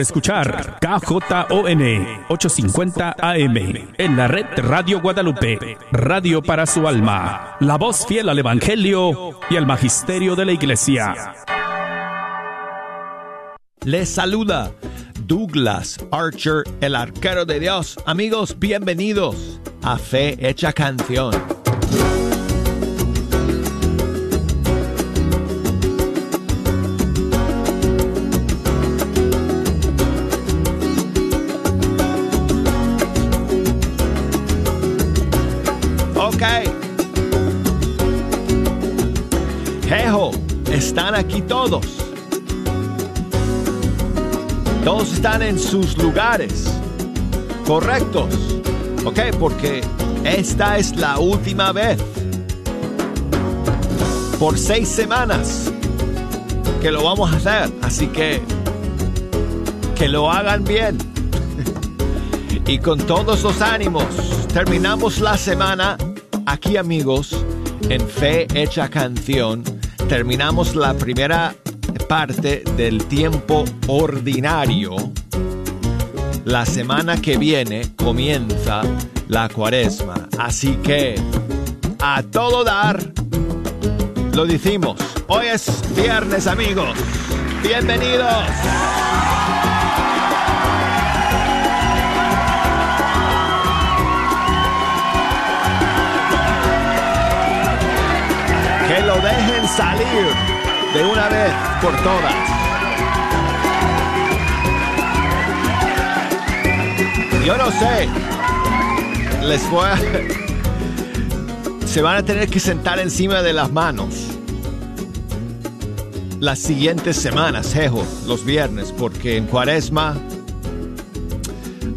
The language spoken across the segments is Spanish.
Escuchar KJON 850 AM en la red Radio Guadalupe, radio para su alma, la voz fiel al Evangelio y al Magisterio de la Iglesia. Les saluda Douglas Archer, el arquero de Dios. Amigos, bienvenidos a Fe Hecha Canción. Están aquí todos. Todos están en sus lugares correctos. ¿Ok? Porque esta es la última vez. Por seis semanas que lo vamos a hacer. Así que que lo hagan bien. y con todos los ánimos, terminamos la semana aquí amigos en Fe Hecha Canción terminamos la primera parte del tiempo ordinario. La semana que viene comienza la cuaresma. Así que a todo dar, lo decimos. Hoy es viernes amigos. Bienvenidos. Que lo dejen salir de una vez por todas. Yo no sé, les voy a... Se van a tener que sentar encima de las manos las siguientes semanas, jejo, los viernes, porque en cuaresma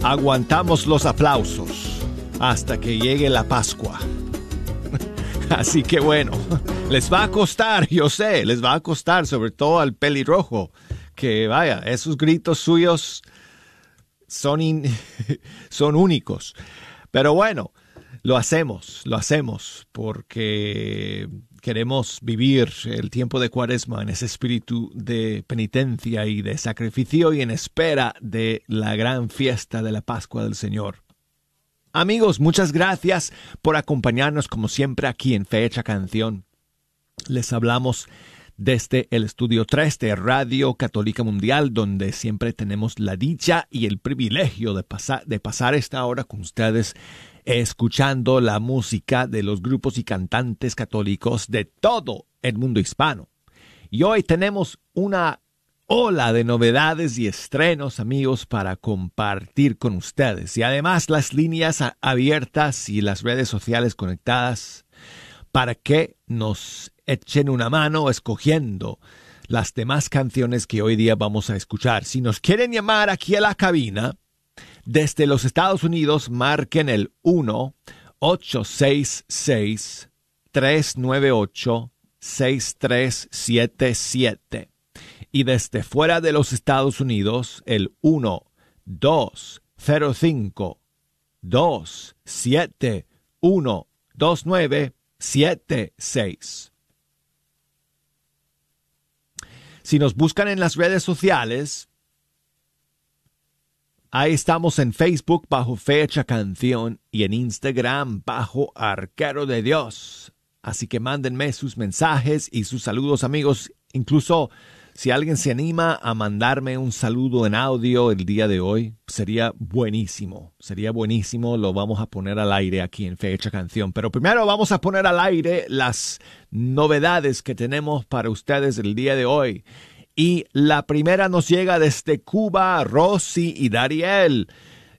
aguantamos los aplausos hasta que llegue la Pascua. Así que bueno, les va a costar, yo sé, les va a costar, sobre todo al pelirrojo, que vaya, esos gritos suyos son, son únicos. Pero bueno, lo hacemos, lo hacemos, porque queremos vivir el tiempo de cuaresma en ese espíritu de penitencia y de sacrificio y en espera de la gran fiesta de la Pascua del Señor. Amigos, muchas gracias por acompañarnos como siempre aquí en Fecha Canción. Les hablamos desde el estudio 3 de Radio Católica Mundial, donde siempre tenemos la dicha y el privilegio de, pasar, de pasar esta hora con ustedes escuchando la música de los grupos y cantantes católicos de todo el mundo hispano. Y hoy tenemos una ola de novedades y estrenos, amigos, para compartir con ustedes. Y además las líneas abiertas y las redes sociales conectadas para que nos echen una mano escogiendo las demás canciones que hoy día vamos a escuchar. Si nos quieren llamar aquí a la cabina, desde los Estados Unidos, marquen el 1 866 398 6377 y desde fuera de los Estados Unidos el 1 205 271 2976. Si nos buscan en las redes sociales, ahí estamos en Facebook bajo Fecha Canción y en Instagram bajo Arquero de Dios. Así que mándenme sus mensajes y sus saludos amigos, incluso si alguien se anima a mandarme un saludo en audio el día de hoy, sería buenísimo. Sería buenísimo. Lo vamos a poner al aire aquí en Fecha Canción. Pero primero vamos a poner al aire las novedades que tenemos para ustedes el día de hoy. Y la primera nos llega desde Cuba, Rosy y Dariel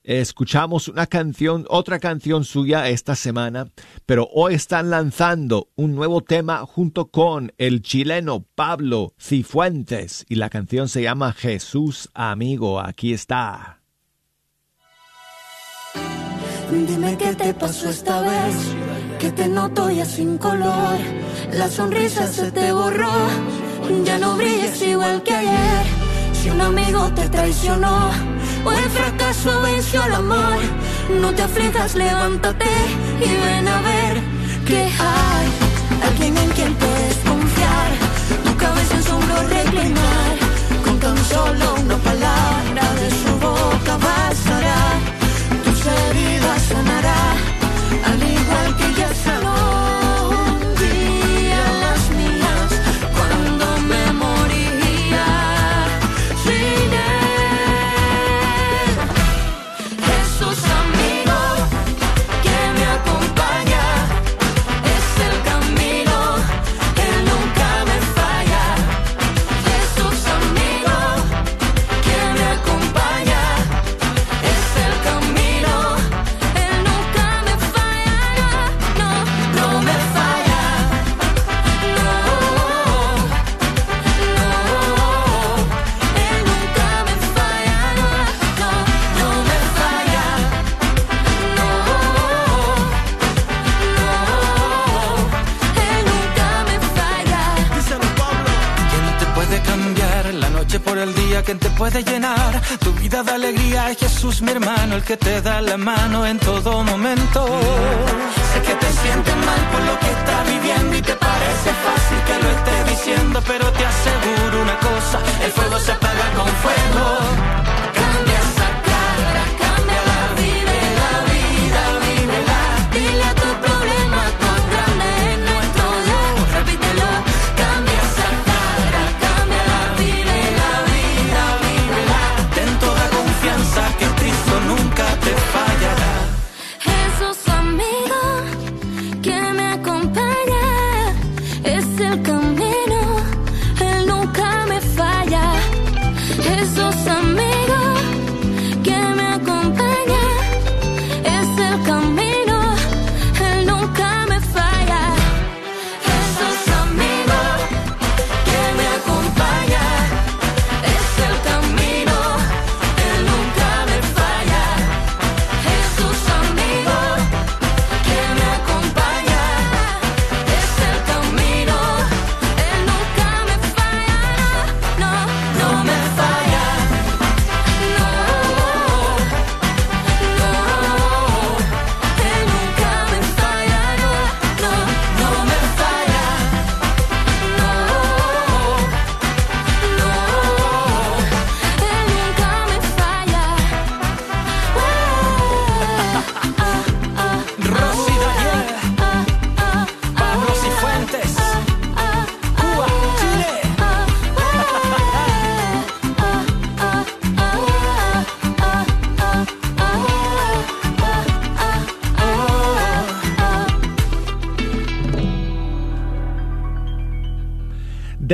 escuchamos una canción, otra canción suya esta semana, pero hoy están lanzando un nuevo tema junto con el chileno Pablo Cifuentes y la canción se llama Jesús Amigo. Aquí está. Dime qué te pasó esta vez, que te noto ya sin color, la sonrisa se te borró, ya no brillas igual que ayer, si un amigo te traicionó o el fracaso venció al amor. No te aflijas, levántate y ven a ver que hay alguien en quien puedes confiar. Tu cabeza en su reclinar, con tan solo una palabra tu vida de alegría? Es Jesús, mi hermano, el que te da la mano en todo momento. Sé que te sientes mal por lo que estás viviendo y te parece fácil que lo esté diciendo, pero te aseguro una cosa: el fuego se apaga con fuego.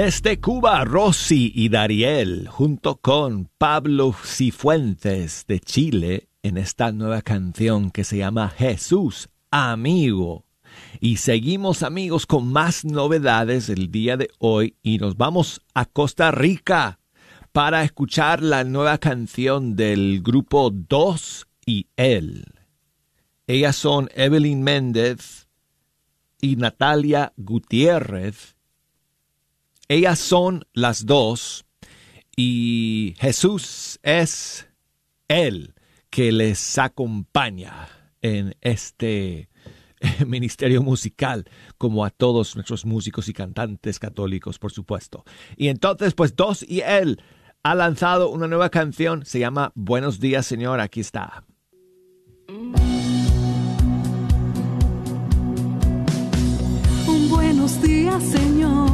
Desde Cuba, Rosy y Dariel, junto con Pablo Cifuentes de Chile, en esta nueva canción que se llama Jesús, amigo. Y seguimos amigos con más novedades el día de hoy y nos vamos a Costa Rica para escuchar la nueva canción del grupo Dos y Él. Ellas son Evelyn Méndez y Natalia Gutiérrez. Ellas son las dos y Jesús es Él que les acompaña en este ministerio musical, como a todos nuestros músicos y cantantes católicos, por supuesto. Y entonces, pues dos y Él ha lanzado una nueva canción, se llama Buenos días, Señor, aquí está. Buenos días, Señor.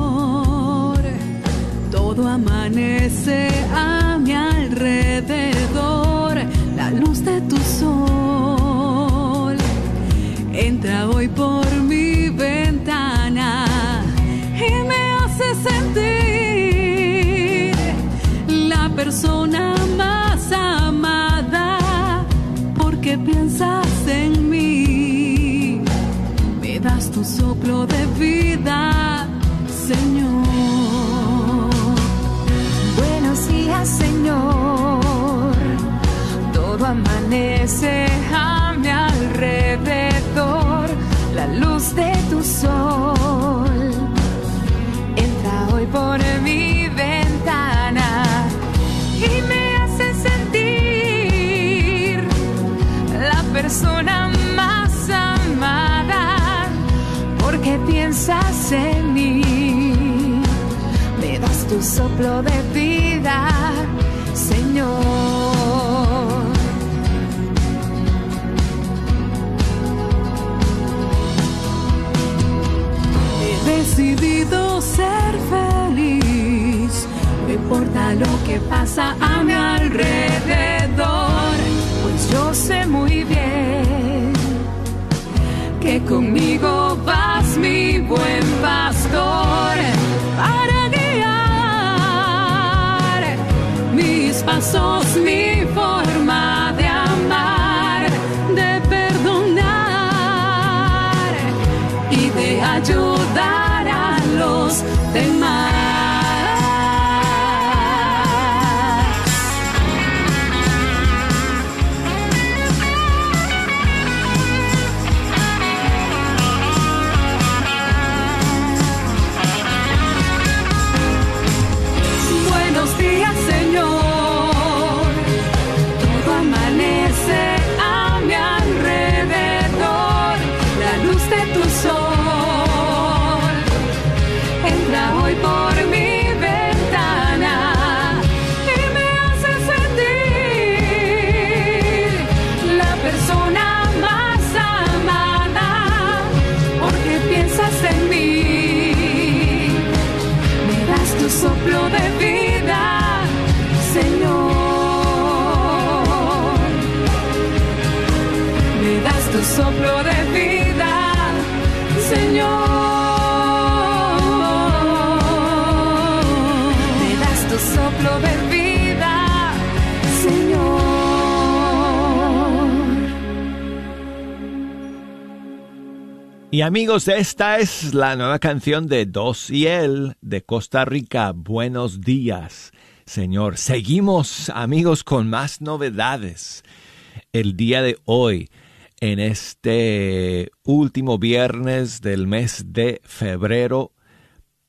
Todo amanece a mi alrededor. La luz de tu sol entra hoy por mi ventana y me hace sentir la persona más amada porque piensas en mí me das tu soplo de vida, amanece a alrededor. La luz de tu sol entra hoy por mi ventana y me hace sentir la persona más amada porque piensas en mí me das tu soplo de vida importa lo que pasa a mi alrededor, pues yo sé muy bien que conmigo vas mi buen amigos, esta es la nueva canción de Dos y él de Costa Rica. Buenos días, Señor. Seguimos, amigos, con más novedades. El día de hoy, en este último viernes del mes de febrero,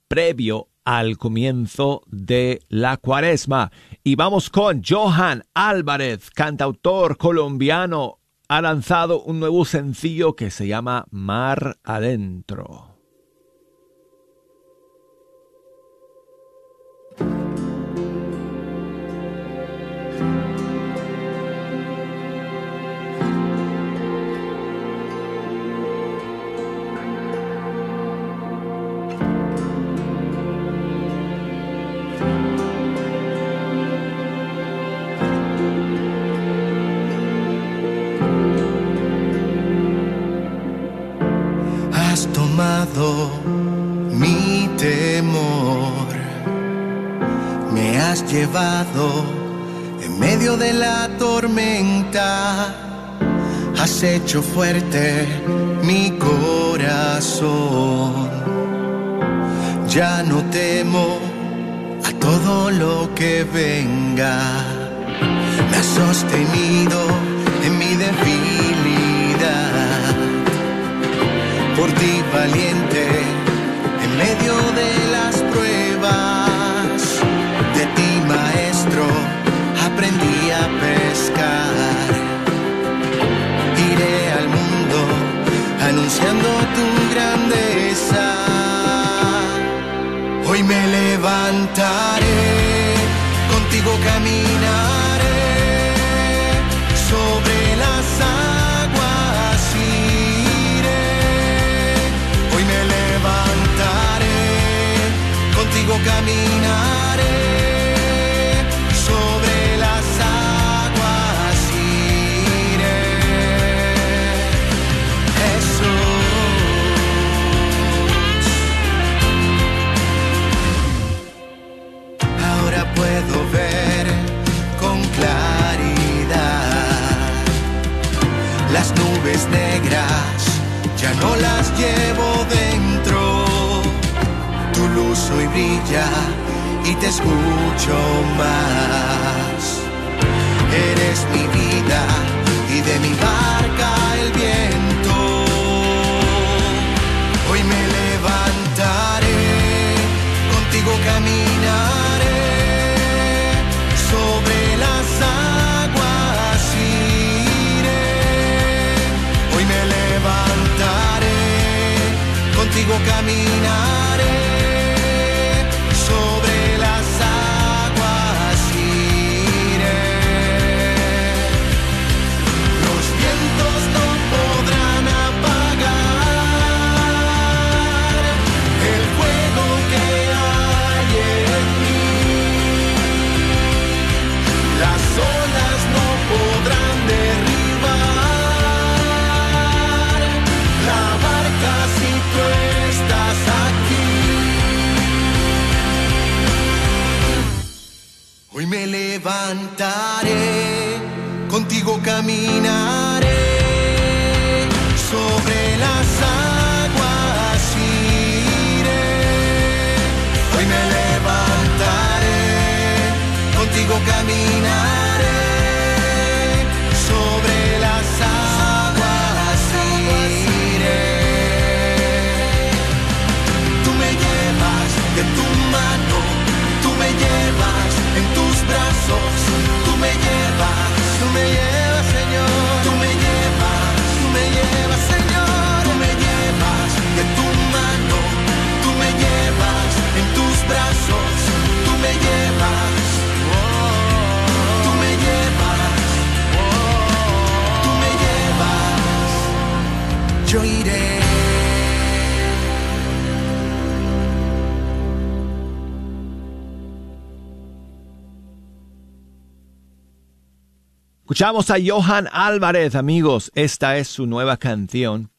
previo al comienzo de la cuaresma. Y vamos con Johan Álvarez, cantautor colombiano ha lanzado un nuevo sencillo que se llama Mar Adentro. Mi temor. Me has llevado en medio de la tormenta. Has hecho fuerte mi corazón. Ya no temo a todo lo que venga. Me has sostenido en mi debilidad por ti valiente en medio de las pruebas. De ti maestro aprendí a pescar. Iré al mundo anunciando tu grandeza. Hoy me levantaré, contigo caminaré sobre las contigo caminaré sobre las aguas iré. Jesús. Ahora puedo ver con claridad las nubes negras, ya no las llevo dentro luz hoy brilla y te escucho más. Eres mi vida y de mi barca el viento. Hoy me levantaré, contigo caminaré sobre las aguas iré. Hoy me levantaré, contigo caminaré. Escuchamos a Johan Álvarez, amigos. Esta es su nueva canción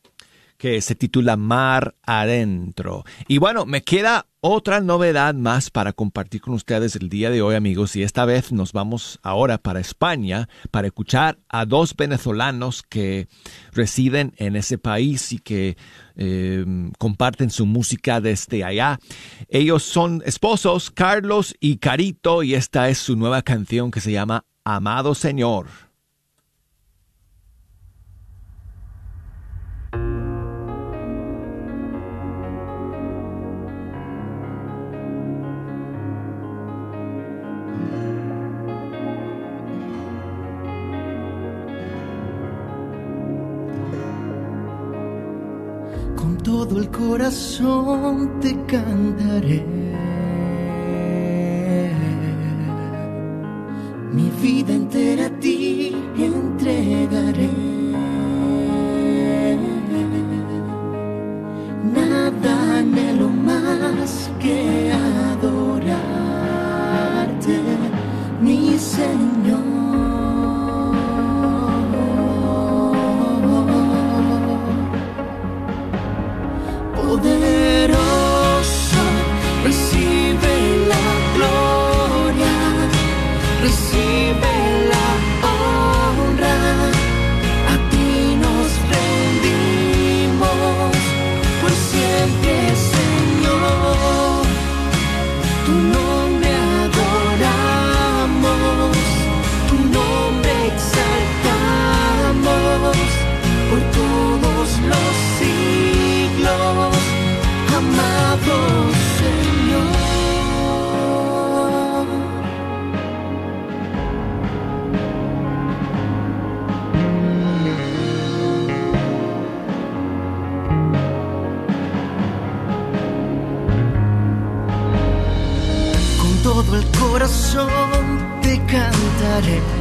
que se titula Mar Adentro. Y bueno, me queda otra novedad más para compartir con ustedes el día de hoy, amigos, y esta vez nos vamos ahora para España para escuchar a dos venezolanos que residen en ese país y que eh, comparten su música desde allá. Ellos son esposos, Carlos y Carito, y esta es su nueva canción que se llama Amado Señor. Corazón te cantaré. Mi vida entera a ti entregaré. Nada anhelo más que adorarte, mi Señor. Sobre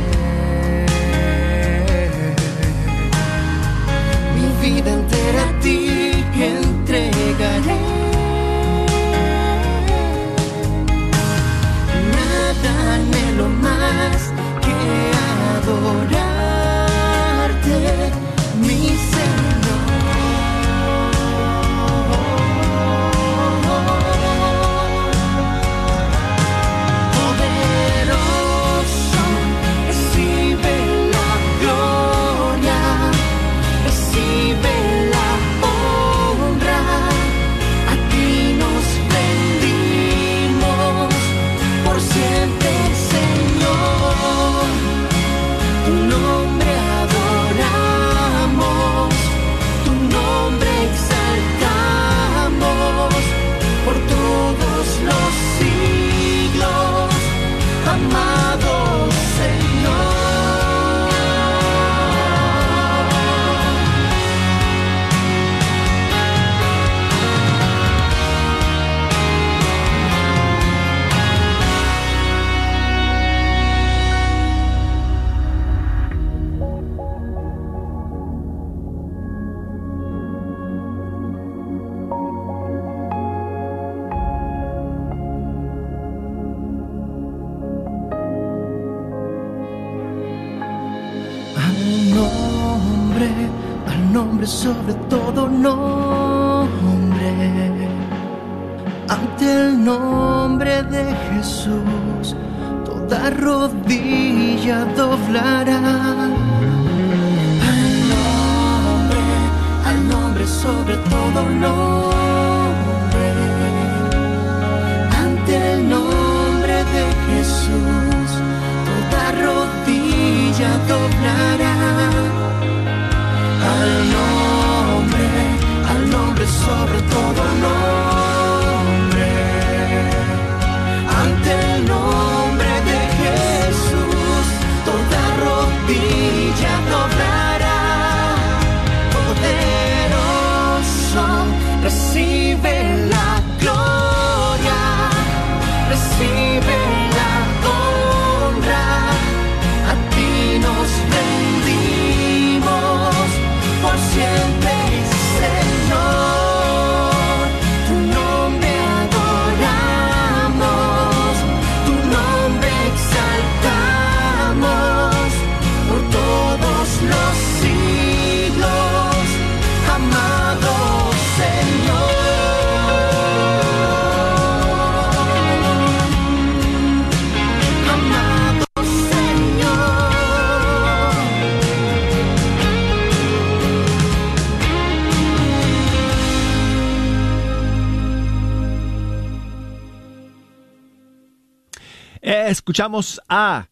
escuchamos a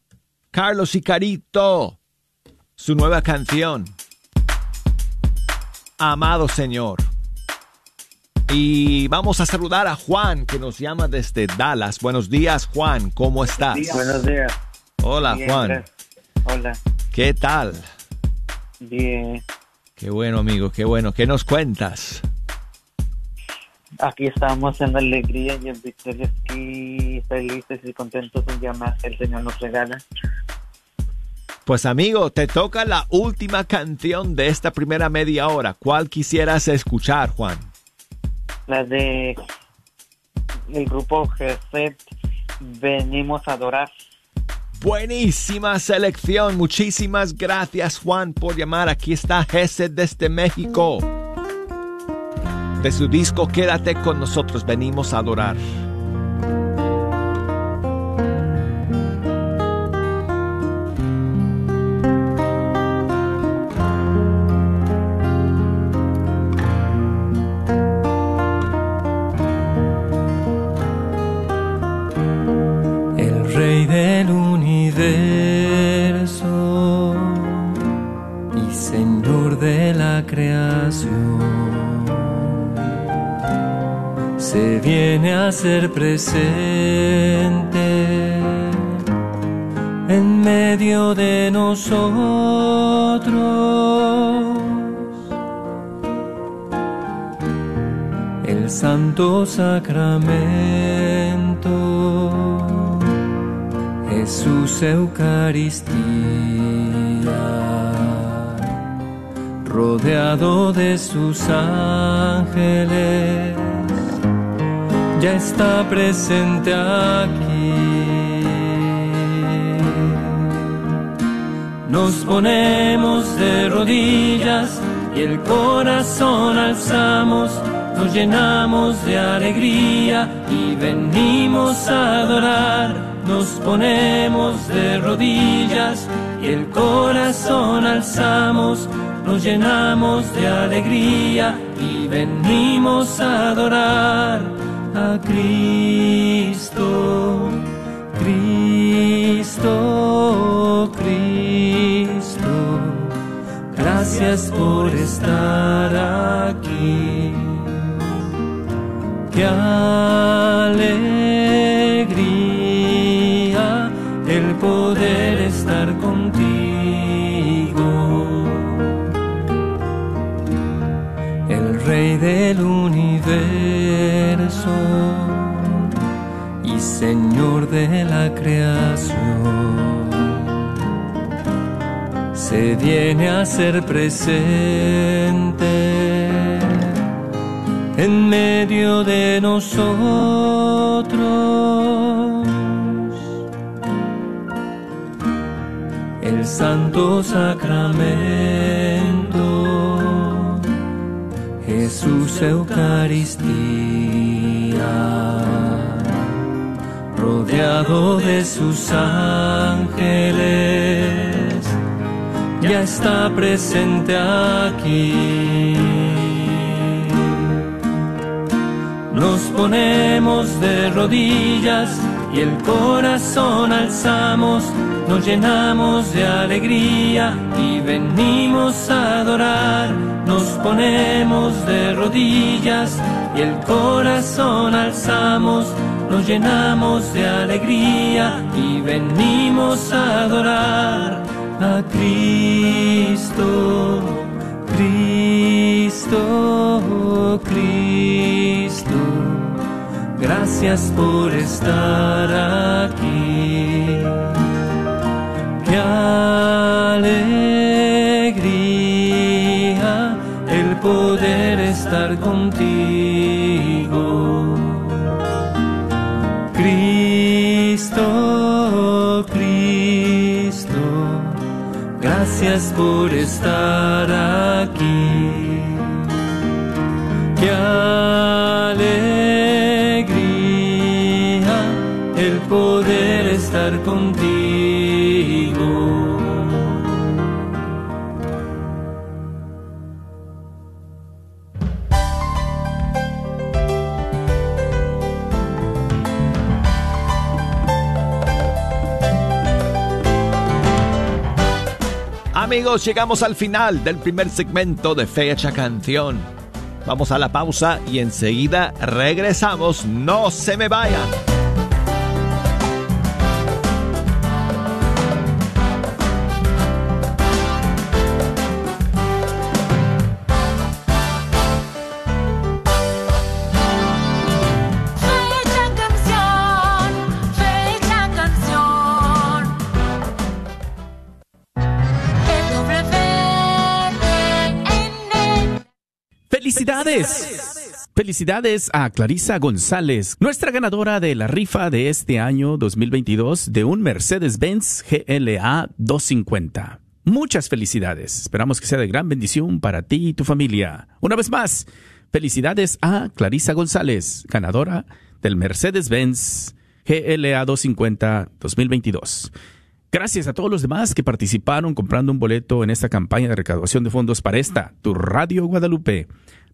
Carlos Icarito, su nueva canción, Amado Señor. Y vamos a saludar a Juan, que nos llama desde Dallas. Buenos días, Juan, ¿cómo estás? Buenos días. Hola, Juan. Hola. ¿Qué tal? Bien. Qué bueno, amigo, qué bueno. ¿Qué nos cuentas? Aquí estamos en alegría y en victoria aquí felices y contentos un día más que el Señor nos regala. Pues amigo, te toca la última canción de esta primera media hora. ¿Cuál quisieras escuchar, Juan? La de el grupo Geset, Venimos a adorar. Buenísima selección. Muchísimas gracias, Juan, por llamar. Aquí está Geset desde México. De su disco Quédate con nosotros, venimos a adorar. Presente en medio de nosotros. El Santo Sacramento, Jesús Eucaristía, rodeado de sus ángeles ya está presente aquí. Nos ponemos de rodillas y el corazón alzamos, nos llenamos de alegría y venimos a adorar. Nos ponemos de rodillas y el corazón alzamos, nos llenamos de alegría y venimos a adorar Cristo, Cristo, Cristo. Gracias por estar aquí. Qué alegría el poder estar contigo. El Rey del universo Señor de la creación. Se viene a ser presente en medio de nosotros. El Santo Sacramento, Jesús Eucaristía de sus ángeles, ya está presente aquí. Nos ponemos de rodillas y el corazón alzamos, nos llenamos de alegría y venimos a adorar. Nos ponemos de rodillas y el corazón alzamos, nos llenamos de alegría y venimos a adorar a Cristo, Cristo, Cristo. Gracias por estar aquí. Gracias por estar aquí. Qué alegría el poder estar contigo. Amigos, llegamos al final del primer segmento de Fecha Canción. Vamos a la pausa y enseguida regresamos. No se me vayan. ¡Felicidades! A Clarisa González, nuestra ganadora de la rifa de este año 2022 de un Mercedes-Benz GLA 250. Muchas felicidades. Esperamos que sea de gran bendición para ti y tu familia. Una vez más, felicidades a Clarisa González, ganadora del Mercedes-Benz GLA 250 2022. Gracias a todos los demás que participaron comprando un boleto en esta campaña de recaudación de fondos para esta, tu Radio Guadalupe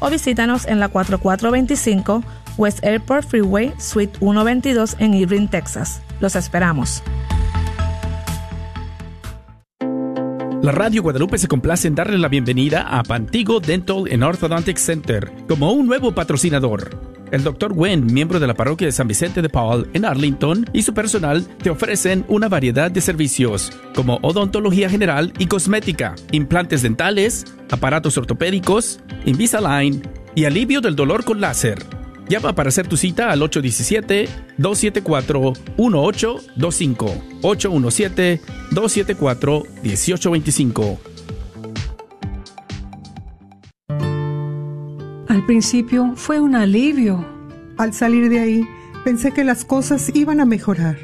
o visítanos en la 4425 West Airport Freeway, Suite 122 en Irving, Texas. Los esperamos. La Radio Guadalupe se complace en darle la bienvenida a Pantigo Dental and Orthodontic Center como un nuevo patrocinador. El Dr. Wen, miembro de la parroquia de San Vicente de Paul en Arlington, y su personal te ofrecen una variedad de servicios como odontología general y cosmética, implantes dentales, aparatos ortopédicos, Invisalign y alivio del dolor con láser. Llama para hacer tu cita al 817-274-1825. 817-274-1825. Al principio fue un alivio. Al salir de ahí, pensé que las cosas iban a mejorar.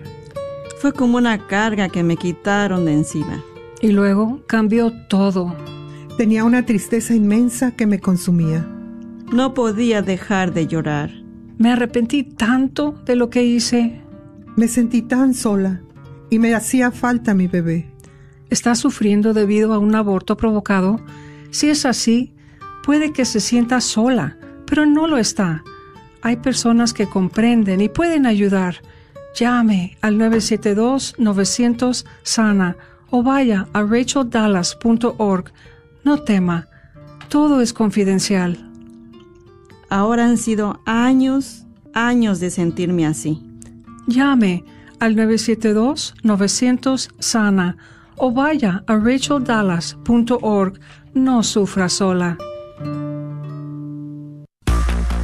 Fue como una carga que me quitaron de encima. Y luego cambió todo. Tenía una tristeza inmensa que me consumía. No podía dejar de llorar. Me arrepentí tanto de lo que hice. Me sentí tan sola y me hacía falta mi bebé. ¿Está sufriendo debido a un aborto provocado? Si es así, Puede que se sienta sola, pero no lo está. Hay personas que comprenden y pueden ayudar. Llame al 972-900-SANA o vaya a racheldallas.org. No tema, todo es confidencial. Ahora han sido años, años de sentirme así. Llame al 972-900-SANA o vaya a racheldallas.org. No sufra sola.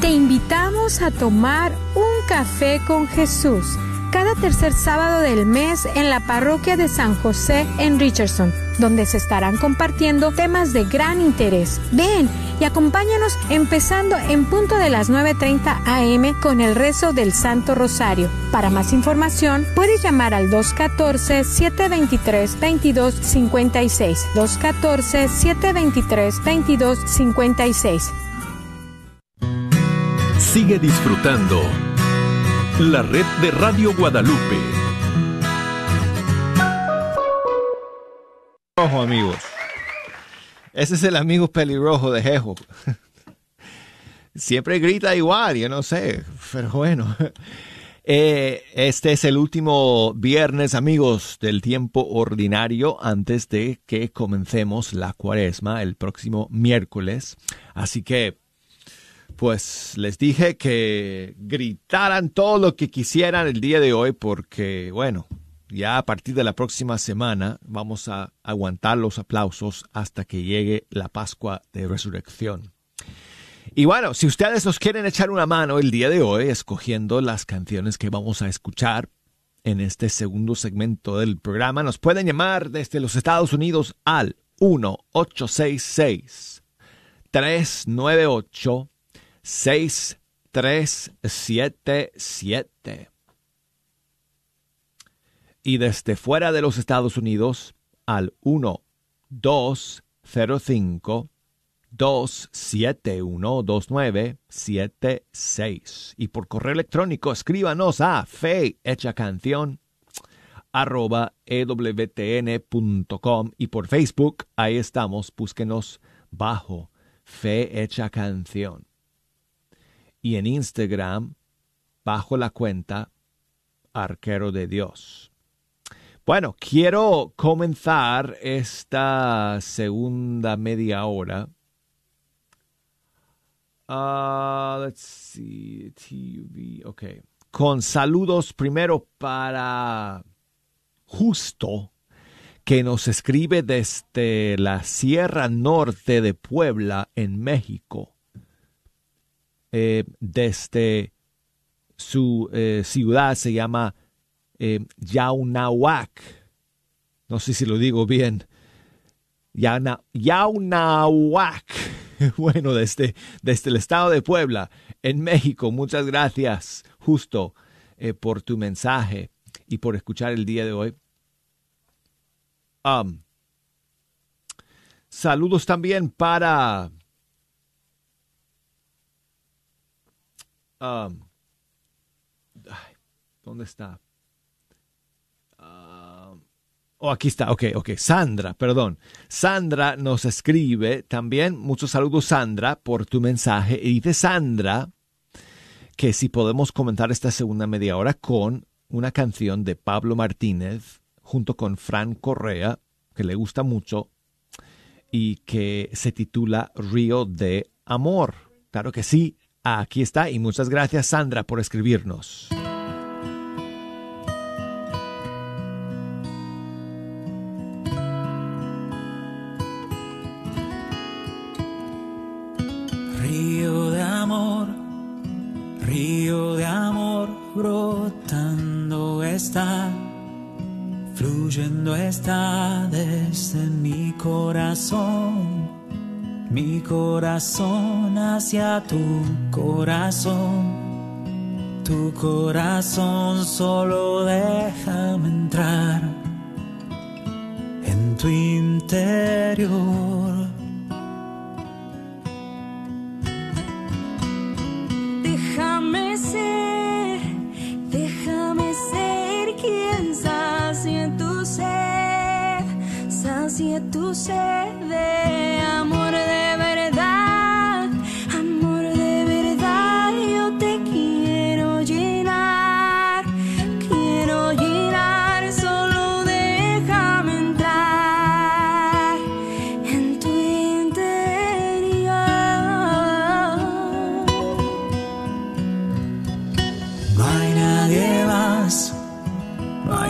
Te invitamos a tomar un café con Jesús cada tercer sábado del mes en la parroquia de San José en Richardson, donde se estarán compartiendo temas de gran interés. Ven y acompáñanos empezando en punto de las 9.30 am con el rezo del Santo Rosario. Para más información, puedes llamar al 214-723-2256. 214-723-2256. Sigue disfrutando la red de Radio Guadalupe. Rojo, amigos. Ese es el amigo pelirrojo de Jejo. Siempre grita igual, yo no sé, pero bueno. Eh, este es el último viernes, amigos, del tiempo ordinario antes de que comencemos la cuaresma el próximo miércoles. Así que pues les dije que gritaran todo lo que quisieran el día de hoy porque, bueno, Ya a partir de la próxima semana vamos a aguantar los aplausos hasta que llegue la Pascua de Resurrección. Y bueno, si ustedes nos quieren echar una mano el día de hoy escogiendo las canciones que vamos a escuchar en este segundo segmento del programa, nos pueden llamar desde los Estados Unidos al 1-866 398 6377 y desde fuera de los Estados Unidos al 1205 271 2976 y por correo electrónico escríbanos a fe canción arroba ewtn.com y por Facebook ahí estamos, búsquenos bajo Fe Hecha Canción y en Instagram bajo la cuenta Arquero de Dios. Bueno, quiero comenzar esta segunda media hora. Uh, let's see, TV, ok. Con saludos primero para Justo, que nos escribe desde la Sierra Norte de Puebla, en México. Eh, desde su eh, ciudad se llama eh, Yaunahuac. No sé si lo digo bien. Yauna, Yaunahuac. Bueno, desde, desde el estado de Puebla, en México. Muchas gracias, justo, eh, por tu mensaje y por escuchar el día de hoy. Saludos también para... Um, ¿Dónde está? Oh, aquí está, ok, ok. Sandra, perdón. Sandra nos escribe también, muchos saludos Sandra por tu mensaje. Y dice Sandra que si podemos comentar esta segunda media hora con una canción de Pablo Martínez junto con Fran Correa, que le gusta mucho, y que se titula Río de Amor. Claro que sí, aquí está. Y muchas gracias Sandra por escribirnos. Río de amor, río de amor, brotando está, fluyendo está desde mi corazón, mi corazón hacia tu corazón, tu corazón solo déjame entrar en tu interior.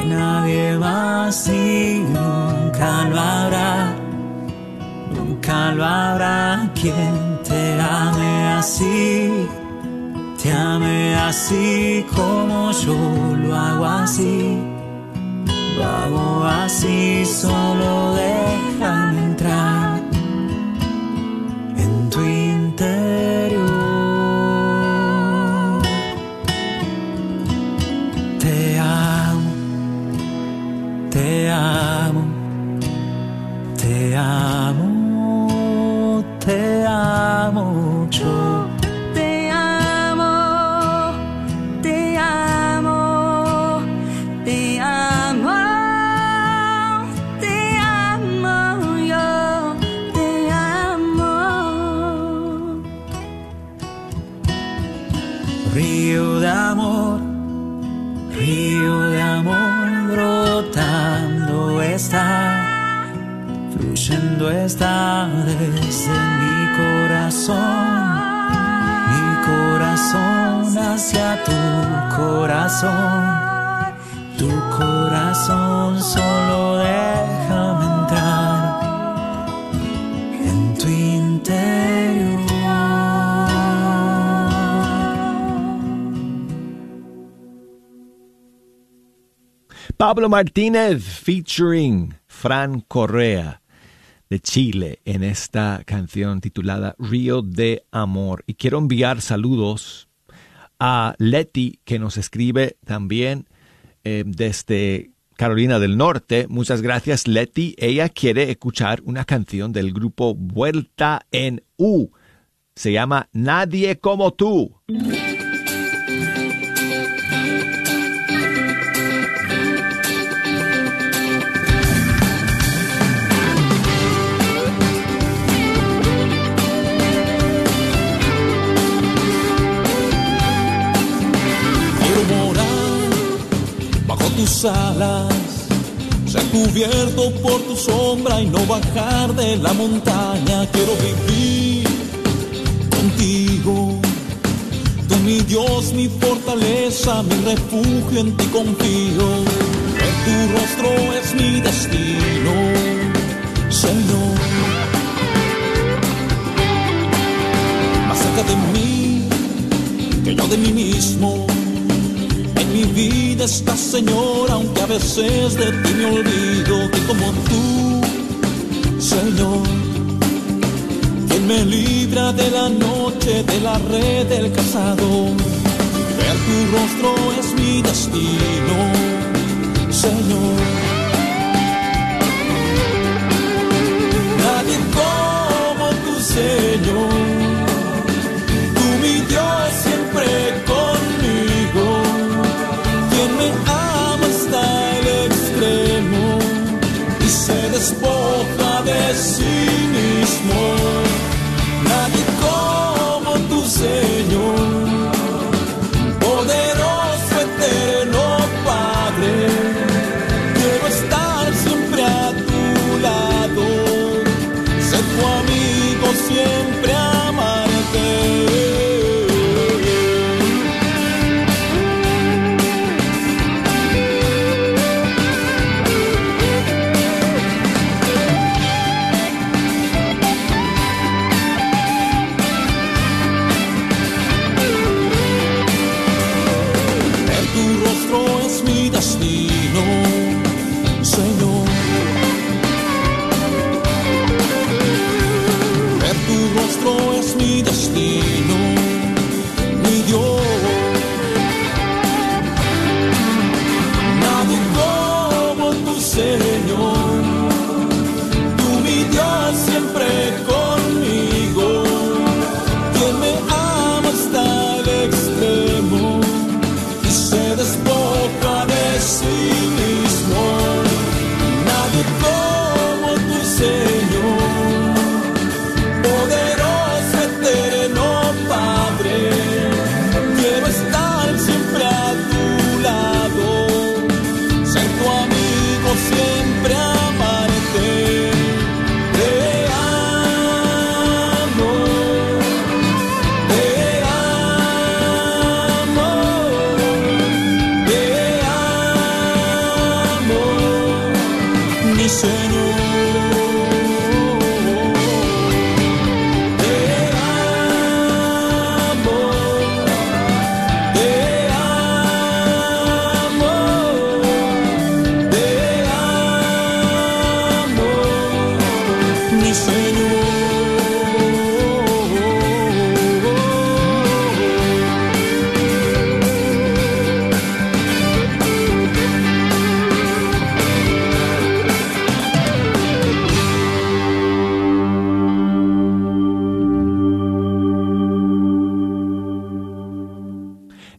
Nadie más y nunca lo habrá, nunca lo habrá quien te ame así, te ame así como yo lo hago así, lo hago así, solo déjame hacia tu corazón, tu corazón solo déjame entrar en tu interior. Pablo Martínez featuring Fran Correa de Chile en esta canción titulada Río de Amor. Y quiero enviar saludos a Leti que nos escribe también eh, desde Carolina del Norte. Muchas gracias Leti. Ella quiere escuchar una canción del grupo Vuelta en U. Se llama Nadie como tú. Cubierto por tu sombra y no bajar de la montaña. Quiero vivir contigo. Tú mi Dios, mi fortaleza, mi refugio, en ti confío. En tu rostro es mi destino, Señor. Más cerca de mí que yo de mí mismo mi vida está, Señor, aunque a veces de ti me olvido, que como tú, Señor, quien me libra de la noche, de la red del casado, ver tu rostro es mi destino, Señor. this boy.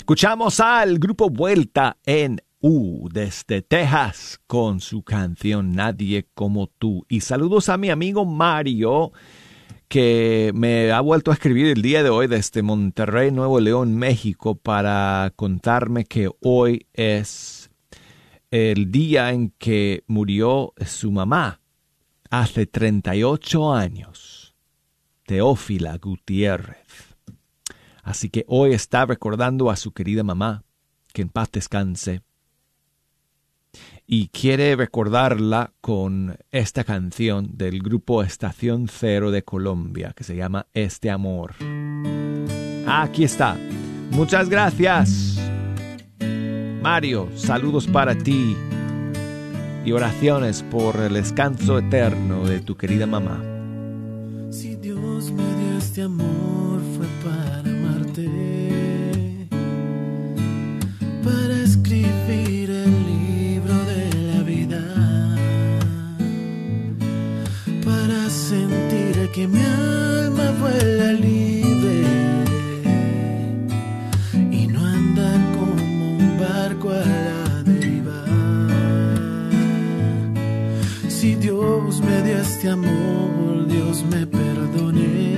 Escuchamos al grupo Vuelta en U desde Texas con su canción Nadie como tú. Y saludos a mi amigo Mario que me ha vuelto a escribir el día de hoy desde Monterrey, Nuevo León, México, para contarme que hoy es el día en que murió su mamá hace 38 años, Teófila Gutiérrez. Así que hoy está recordando a su querida mamá, que en paz descanse. y quiere recordarla con esta canción del grupo Estación Cero de Colombia que se llama Este Amor. Aquí está. Muchas gracias. Mario, saludos para ti y oraciones por el descanso eterno de tu querida mamá. Si Dios me dio este amor para escribir el libro de la vida, para sentir que mi alma vuela libre y no anda como un barco a la deriva. Si Dios me dio este amor, Dios me perdone.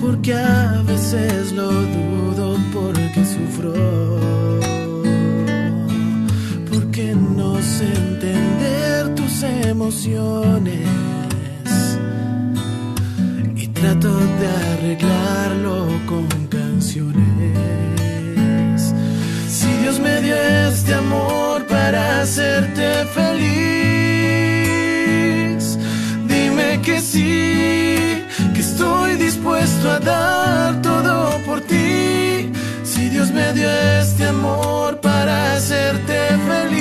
Porque a veces lo dudo sufro. Porque no sé entender tus emociones. Y trato de arreglarlo con canciones. Si Dios me dio este amor para hacerte feliz, dime que sí, que estoy dispuesto a dar todo por Dios me dio este amor para hacerte feliz,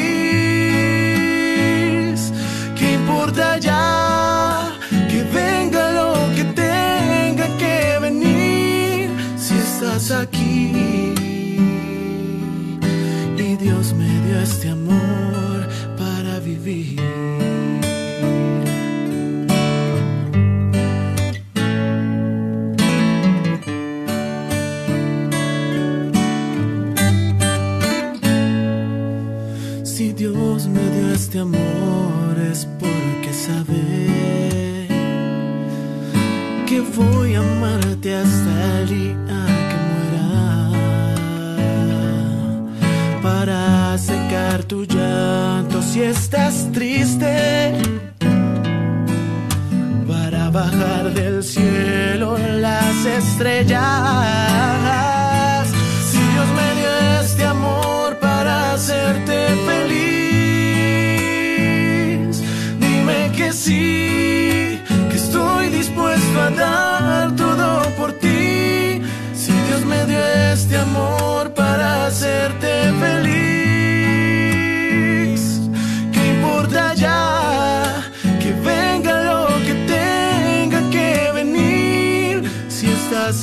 ¿qué importa ya? Que venga lo que tenga que venir, si estás aquí y Dios me dio este amor para vivir. Este amor es porque sabe que voy a amarte hasta el día que muera para secar tu llanto si estás triste, para bajar del cielo las estrellas.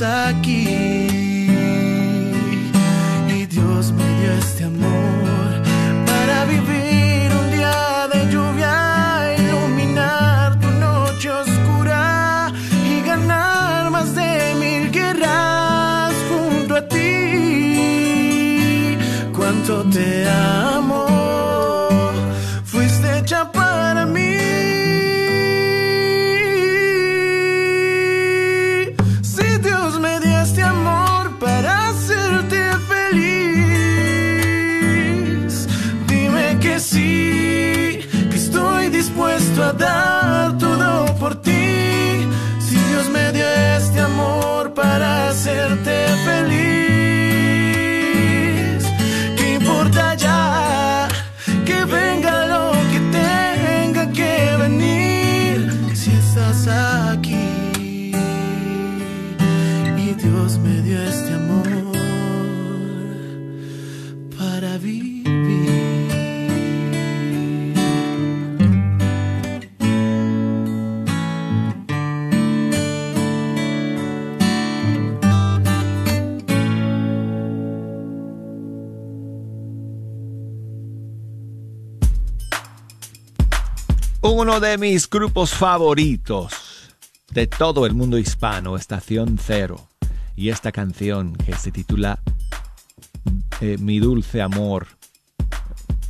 Aquí. Y Dios me dio este amor para vivir un día de lluvia, iluminar tu noche oscura y ganar más de mil guerras junto a ti. Cuánto te Uno de mis grupos favoritos de todo el mundo hispano, Estación Cero. Y esta canción que se titula eh, Mi Dulce Amor.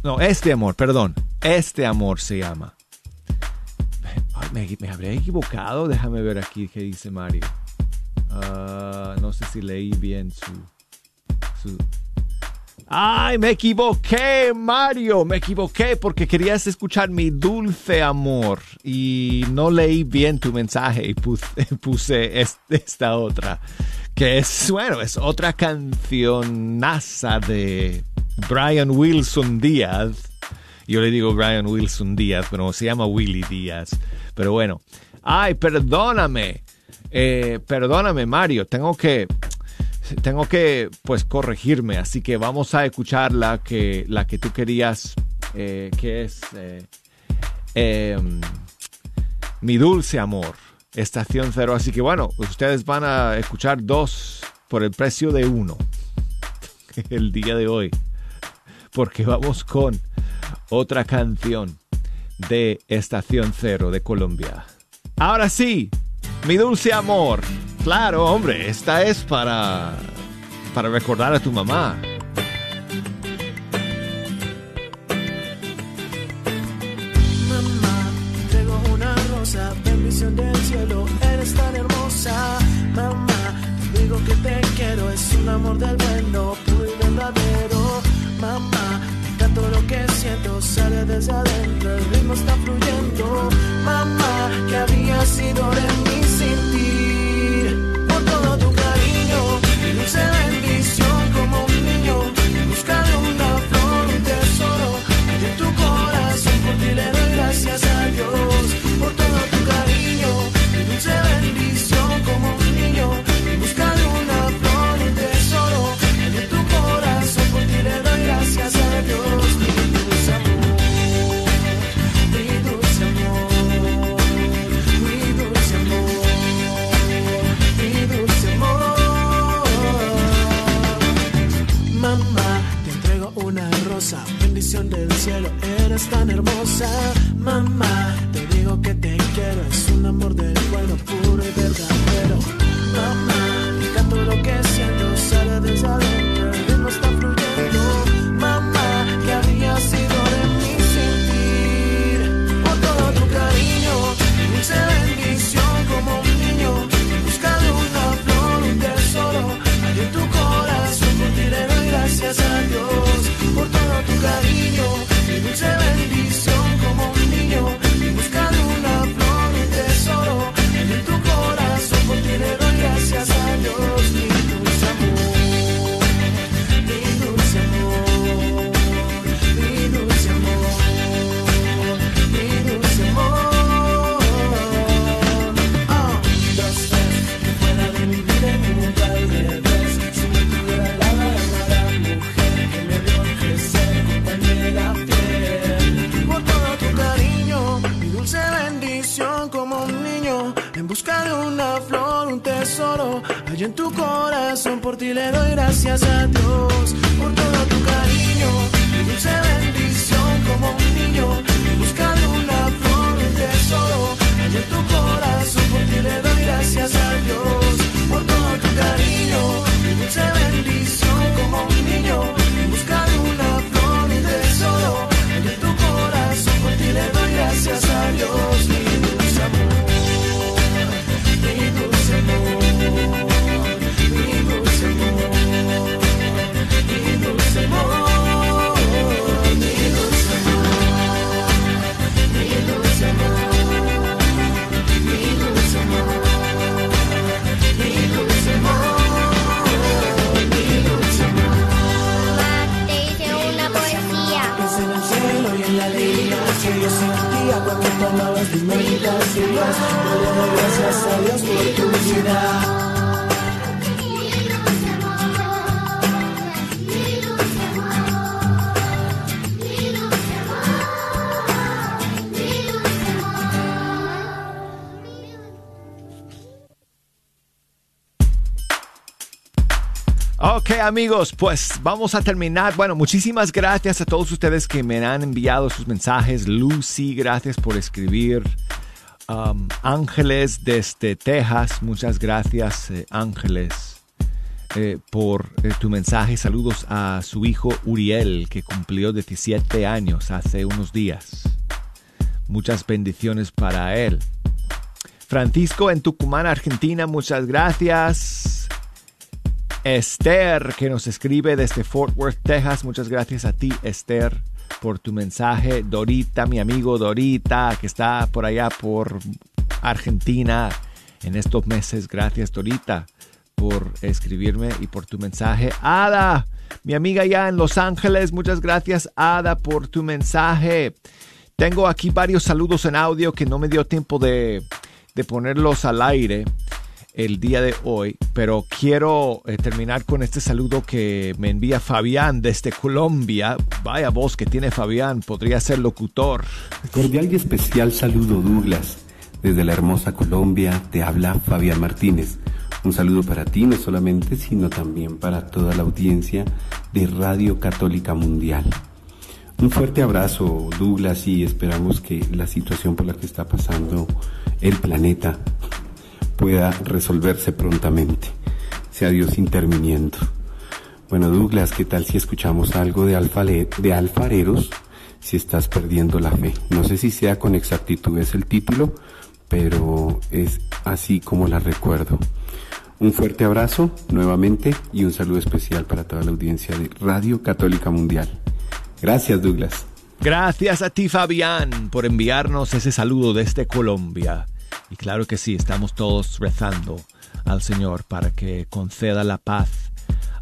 No, Este Amor, perdón. Este Amor se llama. Me, me habré equivocado. Déjame ver aquí qué dice Mario. Ah, no sé si leí bien su... ¡Ay, me equivoqué, Mario! Me equivoqué porque querías escuchar mi dulce amor y no leí bien tu mensaje y puse, esta otra, que es, bueno, es otra cancionaza de Brian Wilson Díaz. Yo le digo Brian Wilson Díaz, pero se llama Willy Díaz. Pero bueno. Ay, perdóname. Eh, perdóname, Mario. Tengo que. Tengo que pues corregirme. Así que vamos a escuchar la que, la que tú querías. eh, que es. eh, em, mi dulce amor. Estación cero. Así que bueno, ustedes van a escuchar dos por el precio de uno. El día de hoy. Porque vamos con otra canción de Estación Cero de Colombia. Ahora sí, mi dulce amor. Claro, hombre, esta es para para recordar a tu mamá. Mamá, te entrego una rosa, bendición del cielo, eres tan hermosa. Mamá, te digo que te quiero, es un amor del bueno, puro y verdadero. Mamá, te canto lo que siento, sale desde adentro, el ritmo está fluyendo. Mamá, que había sido de mí sin ti, del cielo, eres tan hermosa. Mamá, doy gracias a Dios por tu vida. Ok amigos, pues vamos a terminar. Bueno, muchísimas gracias a todos ustedes que me han enviado sus mensajes. Lucy, gracias por escribir. Ángeles desde Texas, muchas gracias eh, Ángeles eh, por eh, tu mensaje. Saludos a su hijo Uriel que cumplió 17 años hace unos días. Muchas bendiciones para él. Francisco en Tucumán, Argentina, muchas gracias. Esther, que nos escribe desde Fort Worth, Texas. Muchas gracias a ti, Esther, por tu mensaje. Dorita, mi amigo Dorita, que está por allá por Argentina en estos meses. Gracias, Dorita, por escribirme y por tu mensaje. Ada, Mi amiga ya en Los Ángeles, muchas gracias Ada por tu mensaje. Tengo aquí varios saludos en audio que no me dio tiempo de, de ponerlos al aire el día de hoy, pero quiero eh, terminar con este saludo que me envía Fabián desde Colombia. Vaya voz que tiene Fabián, podría ser locutor. Cordial y especial saludo Douglas. Desde la hermosa Colombia te habla Fabián Martínez. Un saludo para ti no solamente, sino también para toda la audiencia de Radio Católica Mundial. Un fuerte abrazo Douglas y esperamos que la situación por la que está pasando el planeta pueda resolverse prontamente. Sea Dios interviniendo. Bueno, Douglas, ¿qué tal si escuchamos algo de, alfale de alfareros? Si estás perdiendo la fe. No sé si sea con exactitud es el título, pero es así como la recuerdo. Un fuerte abrazo nuevamente y un saludo especial para toda la audiencia de Radio Católica Mundial. Gracias, Douglas. Gracias a ti, Fabián, por enviarnos ese saludo desde Colombia. Y claro que sí, estamos todos rezando al Señor para que conceda la paz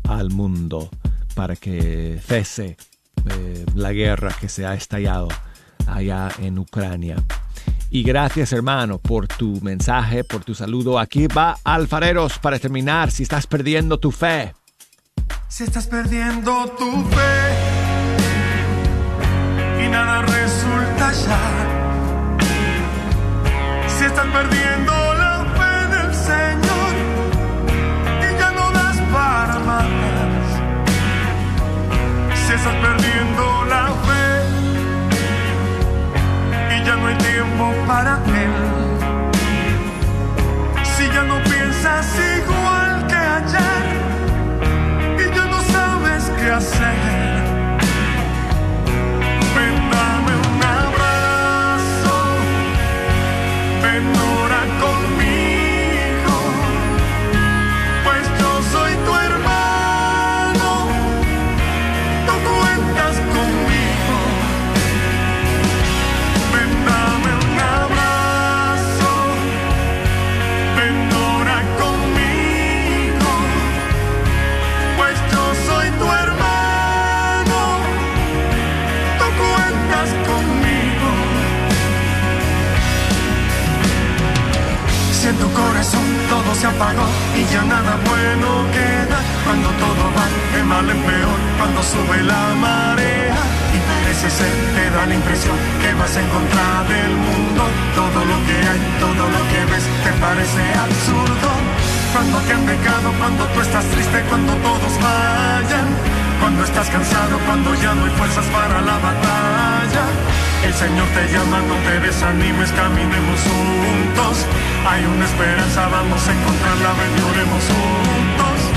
al mundo, para que cese eh, la guerra que se ha estallado allá en Ucrania. Y gracias hermano por tu mensaje, por tu saludo. Aquí va Alfareros para terminar. Si estás perdiendo tu fe. Si estás perdiendo tu fe y nada resulta ya igual que ayer y ya no sabes qué hacer. Y ya nada bueno queda, cuando todo va de mal en peor, cuando sube la marea y parece ser, te da la impresión que vas en contra del mundo, todo lo que hay, todo lo que ves te parece absurdo. Cuando te han pecado, cuando tú estás triste, cuando todos vayan, cuando estás cansado, cuando ya no hay fuerzas para la batalla. El Señor te llama, no te desanimes, caminemos juntos. Hay una esperanza, vamos a encontrarla, ven y oremos juntos.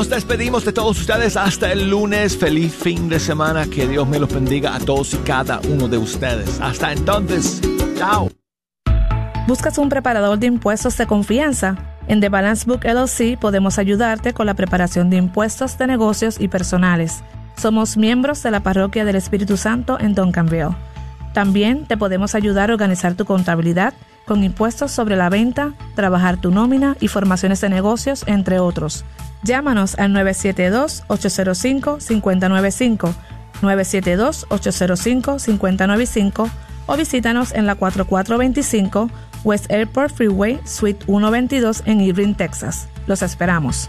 Nos despedimos de todos ustedes hasta el lunes. Feliz fin de semana. Que Dios me los bendiga a todos y cada uno de ustedes. Hasta entonces. Chao. ¿Buscas un preparador de impuestos de confianza? En The Balance Book LLC podemos ayudarte con la preparación de impuestos de negocios y personales. Somos miembros de la Parroquia del Espíritu Santo en Duncanville. También te podemos ayudar a organizar tu contabilidad con impuestos sobre la venta, trabajar tu nómina y formaciones de negocios, entre otros. Llámanos al 972-805-595, 972-805-595 o visítanos en la 4425 West Airport Freeway, Suite 122 en Irving, Texas. Los esperamos.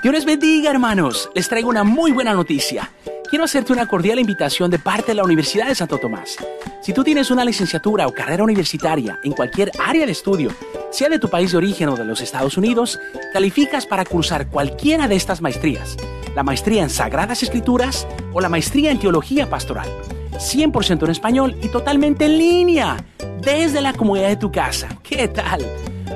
Dios les bendiga, hermanos. Les traigo una muy buena noticia. Quiero hacerte una cordial invitación de parte de la Universidad de Santo Tomás. Si tú tienes una licenciatura o carrera universitaria en cualquier área de estudio, sea de tu país de origen o de los Estados Unidos, calificas para cursar cualquiera de estas maestrías. La maestría en Sagradas Escrituras o la maestría en Teología Pastoral. 100% en español y totalmente en línea, desde la comodidad de tu casa. ¿Qué tal?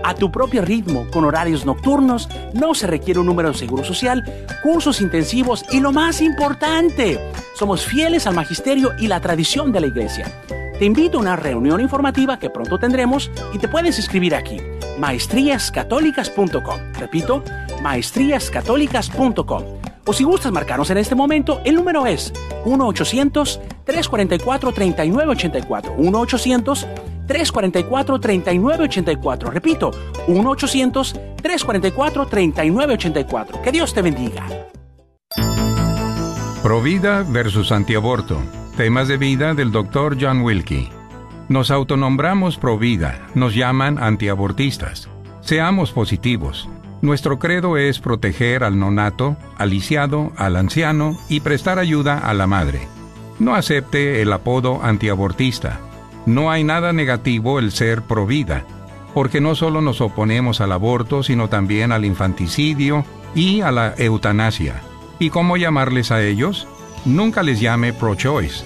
A tu propio ritmo, con horarios nocturnos, no se requiere un número de seguro social, cursos intensivos y lo más importante, somos fieles al magisterio y la tradición de la iglesia. Te invito a una reunión informativa que pronto tendremos y te puedes inscribir aquí, maestríascatólicas.com. Repito, maestríascatólicas.com. O si gustas marcarnos en este momento, el número es 1-800-344-3984. 1-800 344-3984. Repito, 1-800-344-3984. Que Dios te bendiga. Provida versus antiaborto. Temas de vida del Dr. John Wilkie. Nos autonombramos Provida, nos llaman antiabortistas. Seamos positivos. Nuestro credo es proteger al nonato, al lisiado, al anciano y prestar ayuda a la madre. No acepte el apodo antiabortista no hay nada negativo el ser pro vida, porque no solo nos oponemos al aborto, sino también al infanticidio y a la eutanasia. ¿Y cómo llamarles a ellos? Nunca les llame pro-choice.